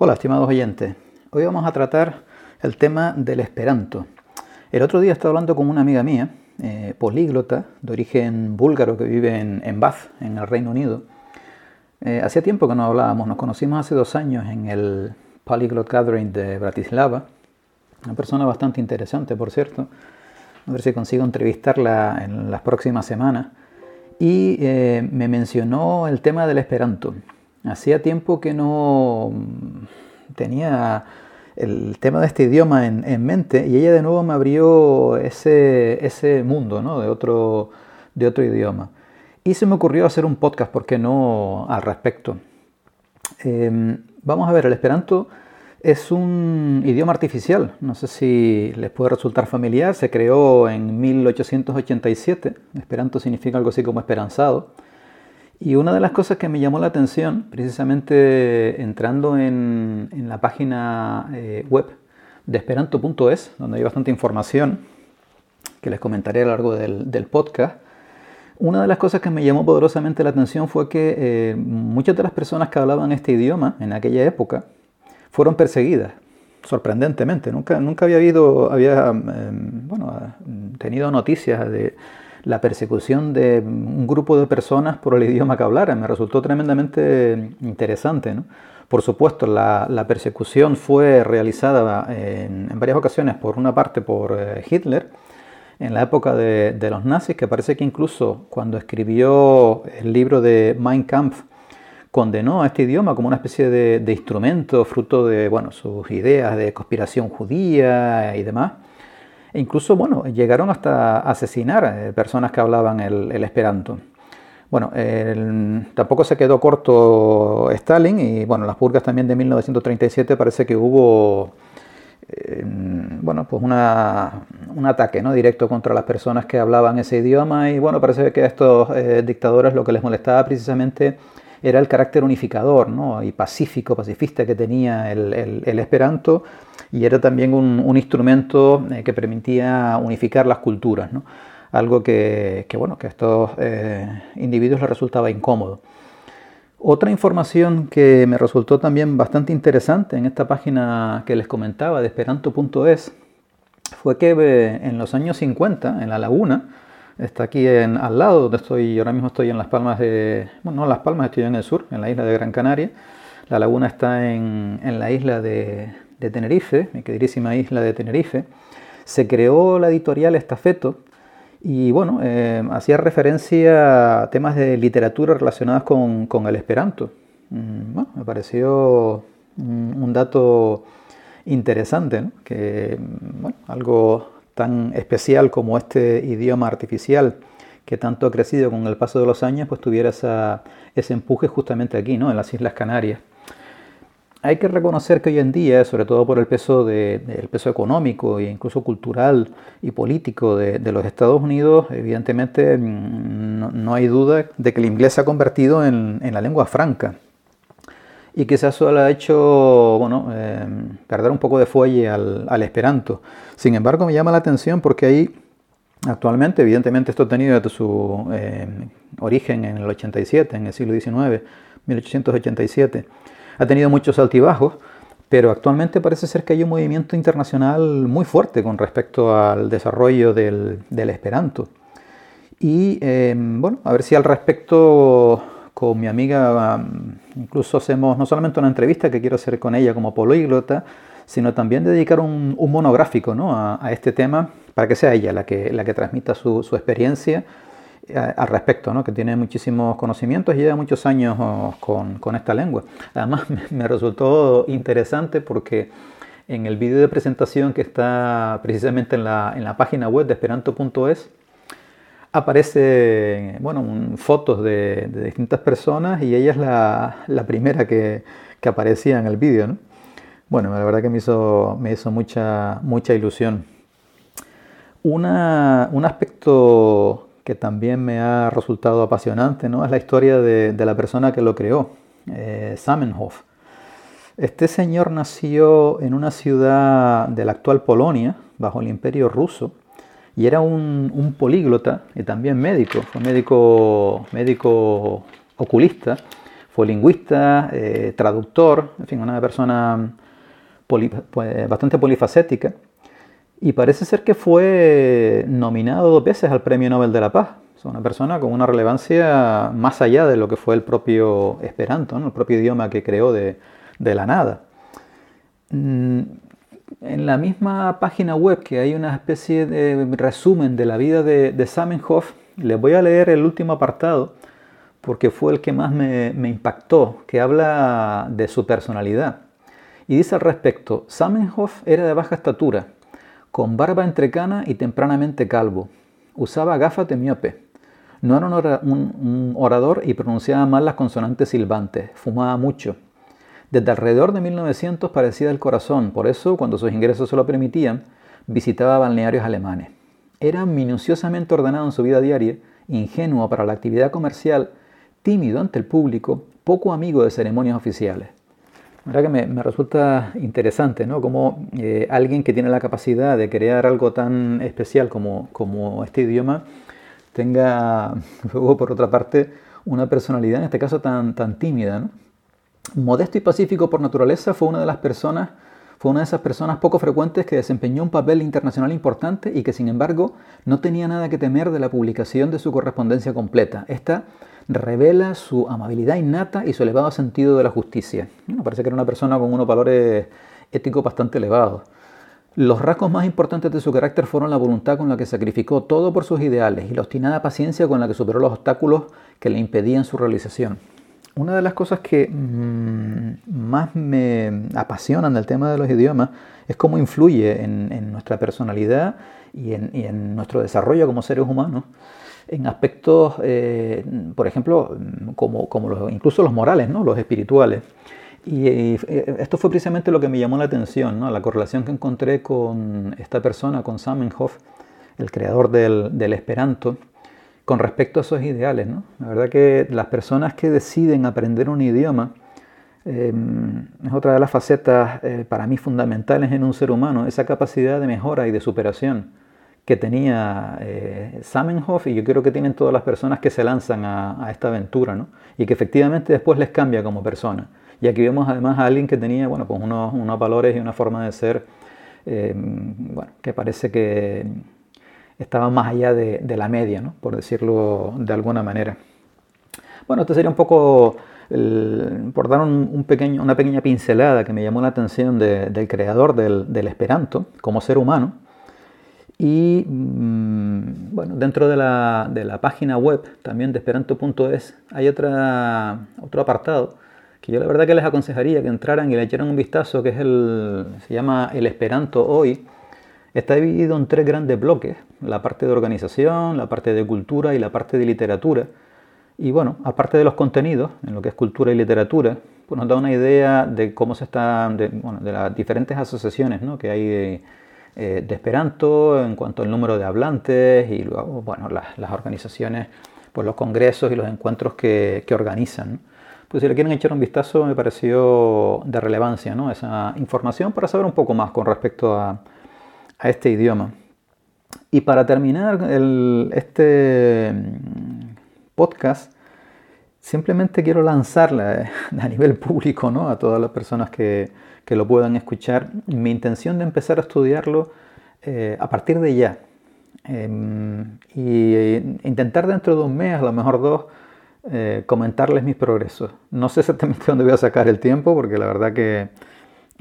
Hola, estimados oyentes. Hoy vamos a tratar el tema del esperanto. El otro día estaba hablando con una amiga mía, eh, políglota, de origen búlgaro, que vive en, Bath, en el Reino Unido. Eh, hacía tiempo que no hablábamos, nos conocimos hace dos años en el Polyglot Gathering de Bratislava. Una persona bastante interesante, por cierto. A ver si consigo entrevistarla en las próximas semanas. Y eh, me mencionó el tema del esperanto. Hacía tiempo que no tenía el tema de este idioma en, mente y ella de nuevo me abrió ese, ese mundo ¿no? de, otro, de otro idioma. Y se me ocurrió hacer un podcast, ¿por qué no?, al respecto. Em, vamos a ver, el esperanto es un idioma artificial, no sé si les puede resultar familiar, se creó en 1887, esperanto significa algo así como esperanzado. Y una de las cosas que me llamó la atención, precisamente entrando en, la página eh, web de esperanto.es, donde hay bastante información que les comentaré a lo largo del, podcast, una de las cosas que me llamó poderosamente la atención fue que eh, muchas de las personas que hablaban este idioma en aquella época fueron perseguidas, sorprendentemente. Nunca, nunca había habido, había, em, bueno, tenido noticias de la persecución de un grupo de personas por el idioma que hablaran. Me resultó tremendamente interesante. Por supuesto, la, persecución fue realizada en, varias ocasiones, por una parte por eh, Hitler, en la época de, los nazis, que parece que incluso cuando escribió el libro de Mein Kampf, condenó a este idioma como una especie de, de instrumento fruto de bueno, sus ideas de conspiración judía y demás. Incluso, bueno, llegaron hasta asesinar a personas que hablaban el, esperanto. Bueno, tampoco se quedó corto Stalin y bueno, las purgas también de 1937 parece que hubo eh, bueno, pues una, un ataque ¿no? directo contra las personas que hablaban ese idioma y bueno, parece que a estos eh, dictadores lo que les molestaba precisamente era el carácter unificador y pacífico, pacifista que tenía el, el esperanto y era también un, instrumento eh, que permitía unificar las culturas, algo que, bueno, que a estos eh, individuos les resultaba incómodo. Otra información que me resultó también bastante interesante en esta página que les comentaba de esperanto.es fue que eh, en los años 50, en La Laguna, está aquí al lado donde estoy, ahora mismo estoy en Las Palmas de, bueno, no Las Palmas, estoy en el sur, en la isla de Gran Canaria. La laguna está en la isla de, Tenerife, mi queridísima isla de Tenerife, se creó la editorial Estafeto y bueno, eh, hacía referencia a temas de literatura relacionados con, el esperanto. Mm, me pareció un, dato interesante, que algo tan especial como este idioma artificial que tanto ha crecido con el paso de los años, pues tuviera ese empuje justamente aquí, ¿no? en las Islas Canarias hay que reconocer que hoy en día, sobre todo por el peso, de, peso económico e incluso cultural y político de, los Estados Unidos, evidentemente mm, no, hay duda de que el inglés se ha convertido en, la lengua franca y que eso le ha hecho bueno, em, perder un poco de fuelle al, esperanto. Sin embargo, me llama la atención porque ahí actualmente, evidentemente esto ha tenido su em, origen en el 87, en el siglo XIX, 1887 ha tenido muchos altibajos, pero actualmente parece ser que hay un movimiento internacional muy fuerte con respecto al desarrollo del, esperanto. Y em, bueno, a ver si al respecto con mi amiga incluso hacemos no solamente una entrevista que quiero hacer con ella como políglota, sino también dedicar un, monográfico a, este tema para que sea ella la que, la que transmita su, su experiencia al respecto, ¿no? que tiene muchísimos conocimientos y lleva muchos años oh, con, esta lengua. Además me, resultó interesante porque en el vídeo de presentación que está precisamente en la, página web de esperanto.es aparece bueno, fotos de, distintas personas y ella es la, primera que, aparecía en el vídeo. Bueno, la verdad que me hizo, me hizo mucha, mucha ilusión. Un aspecto que también me ha resultado apasionante, ¿no? Es la historia de, la persona que lo creó, eh, Samenhof. Este señor nació en una ciudad de la actual Polonia, bajo el imperio ruso, y era un, políglota y también médico, fue médico, médico oculista, fue lingüista, eh, traductor, en fin, una persona pues, bastante polifacética. Y parece ser que fue nominado dos veces al Premio Nobel de la Paz. Es una persona con una relevancia más allá de lo que fue el propio Esperanto, el propio idioma que creó de, la nada. Mm, en la misma página web que hay una especie de resumen de la vida de, de Samenhoff, les voy a leer el último apartado porque fue el que más me, me impactó, que habla de su personalidad. Y dice al respecto, Samenhoff era de baja estatura, con barba entrecana y tempranamente calvo. Usaba gafas de miope. No era un, orador y pronunciaba mal las consonantes silbantes. Fumaba mucho. Desde alrededor de 1900 parecía del corazón, por eso, cuando sus ingresos se lo permitían, visitaba balnearios alemanes. Era minuciosamente ordenado en su vida diaria, ingenuo para la actividad comercial, tímido ante el público, poco amigo de ceremonias oficiales. La que me, resulta interesante, ¿no? Como eh, alguien que tiene la capacidad de crear algo tan especial como, como este idioma tenga luego por otra parte una personalidad en este caso tan, tan tímida. Modesto y pacífico por naturaleza fue una de las personas, fue una de esas personas poco frecuentes que desempeñó un papel internacional importante y que sin embargo no tenía nada que temer de la publicación de su correspondencia completa. Esta revela su amabilidad innata y su elevado sentido de la justicia. Parece que era una persona con unos valores éticos bastante elevados. Los rasgos más importantes de su carácter fueron la voluntad con la que sacrificó todo por sus ideales y la obstinada paciencia con la que superó los obstáculos que le impedían su realización. Una de las cosas que mm, más me apasionan del tema de los idiomas es cómo influye en, nuestra personalidad y en, nuestro desarrollo como seres humanos en aspectos, eh, por ejemplo, como, incluso los morales, ¿no? los espirituales. Y, eh, esto fue precisamente lo que me llamó la atención, ¿no? la correlación que encontré con esta persona, con Samenhoff, el creador del, Esperanto, con respecto a esos ideales. ¿no? La verdad que las personas que deciden aprender un idioma em, es otra de las facetas eh, para mí fundamentales en un ser humano, esa capacidad de mejora y de superación que tenía eh, Samenhoff y yo creo que tienen todas las personas que se lanzan a, a esta aventura ¿no? y que efectivamente después les cambia como persona. Y aquí vemos además a alguien que tenía bueno, pues unos, unos valores y una forma de ser eh, bueno, que parece que estaba más allá de, la media, por decirlo de alguna manera. Bueno, esto sería un poco, por dar un, pequeño, una pequeña pincelada que me llamó la atención del creador del, Esperanto como ser humano. Y mm, bueno, dentro de la, página web también de esperanto.es hay otro apartado que yo la verdad que les aconsejaría que entraran y le echaran un vistazo, que es el, se llama El Esperanto Hoy. Está dividido en tres grandes bloques, la parte de organización, la parte de cultura y la parte de literatura. Y bueno, aparte de los contenidos, en lo que es cultura y literatura, pues nos da una idea de cómo se están, de, bueno, de las diferentes asociaciones ¿no? que hay de, eh, de, Esperanto en cuanto al número de hablantes y luego, bueno, las, las organizaciones, pues los congresos y los encuentros que, que organizan pues si le quieren echar un vistazo me pareció de relevancia ¿no? esa información para saber un poco más con respecto a, este idioma. Y para terminar este mm, podcast, simplemente quiero lanzarle a nivel público ¿no? a todas las personas que, que, lo puedan escuchar mi intención de empezar a estudiarlo eh, a partir de ya. Em, y e intentar dentro de un mes, a lo mejor dos, eh, comentarles mis progresos. No sé exactamente dónde voy a sacar el tiempo porque la verdad que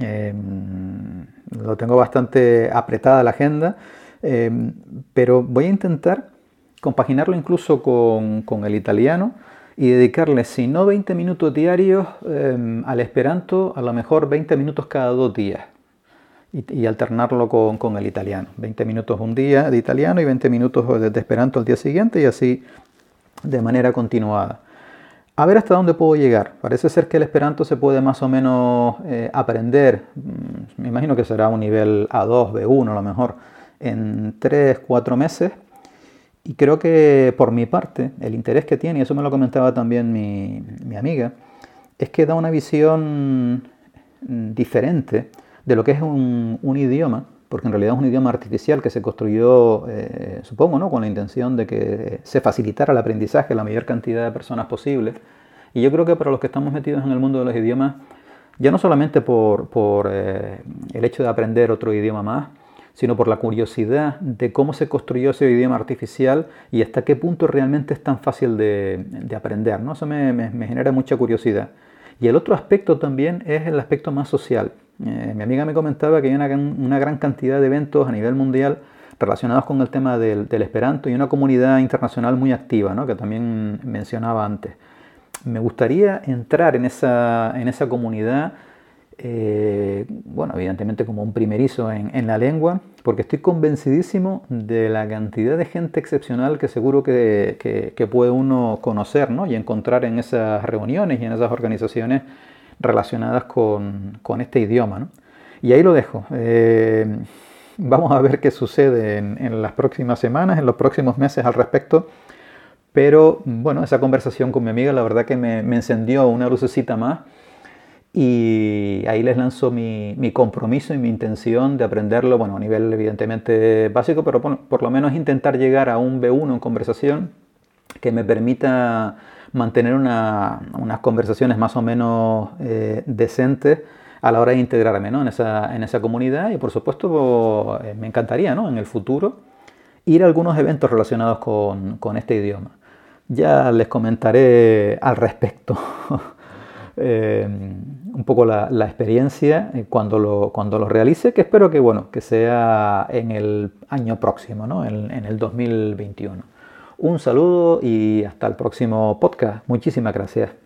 em, lo tengo bastante apretada la agenda, em, pero voy a intentar compaginarlo incluso con, el italiano y dedicarle, si no 20 minutos diarios em, al esperanto, a lo mejor 20 minutos cada dos días. Y, alternarlo con, con, el italiano. 20 minutos un día de italiano y 20 minutos de esperanto al día siguiente y así de manera continuada. A ver hasta dónde puedo llegar. Parece ser que el esperanto se puede más o menos eh, aprender, mm, me imagino que será un nivel A2, B1 a lo mejor, en 3, 4 meses. Y creo que por mi parte, el interés que tiene, y eso me lo comentaba también mi, mi amiga, es que da una visión diferente de lo que es un, un idioma porque en realidad es un idioma artificial que se construyó, eh, supongo, ¿no? con la intención de que se facilitara el aprendizaje a la mayor cantidad de personas posible. Y yo creo que para los que estamos metidos en el mundo de los idiomas, ya no solamente por, eh, el hecho de aprender otro idioma más, sino por la curiosidad de cómo se construyó ese idioma artificial y hasta qué punto realmente es tan fácil de, aprender. ¿no? Eso me, genera mucha curiosidad. Y el otro aspecto también es el aspecto más social. Eh, mi amiga me comentaba que hay una, gran cantidad de eventos a nivel mundial relacionados con el tema del, esperanto y una comunidad internacional muy activa, ¿no? que también mencionaba antes. Me gustaría entrar en esa, en esa comunidad eh, bueno, evidentemente como un primerizo en, la lengua, porque estoy convencidísimo de la cantidad de gente excepcional que seguro que, puede uno conocer y encontrar en esas reuniones y en esas organizaciones relacionadas con, este idioma. Y ahí lo dejo. Eh, vamos a ver qué sucede en, las próximas semanas, en los próximos meses al respecto. Pero bueno, esa conversación con mi amiga la verdad que me, me encendió una lucecita más y ahí les lanzo mi, compromiso y mi intención de aprenderlo, bueno, a nivel evidentemente básico, pero por, lo menos intentar llegar a un B1 en conversación que me permita mantener unas conversaciones más o menos eh, decentes a la hora de integrarme en, esa, en esa comunidad y por supuesto eh, me encantaría ¿no? en el futuro ir a algunos eventos relacionados con, con este idioma. Ya les comentaré al respecto. Eh, un poco la, experiencia eh, cuando lo, cuando lo realice, que espero que, bueno, que sea en el año próximo, ¿no? en, en el 2021. Un saludo y hasta el próximo podcast. Muchísimas gracias.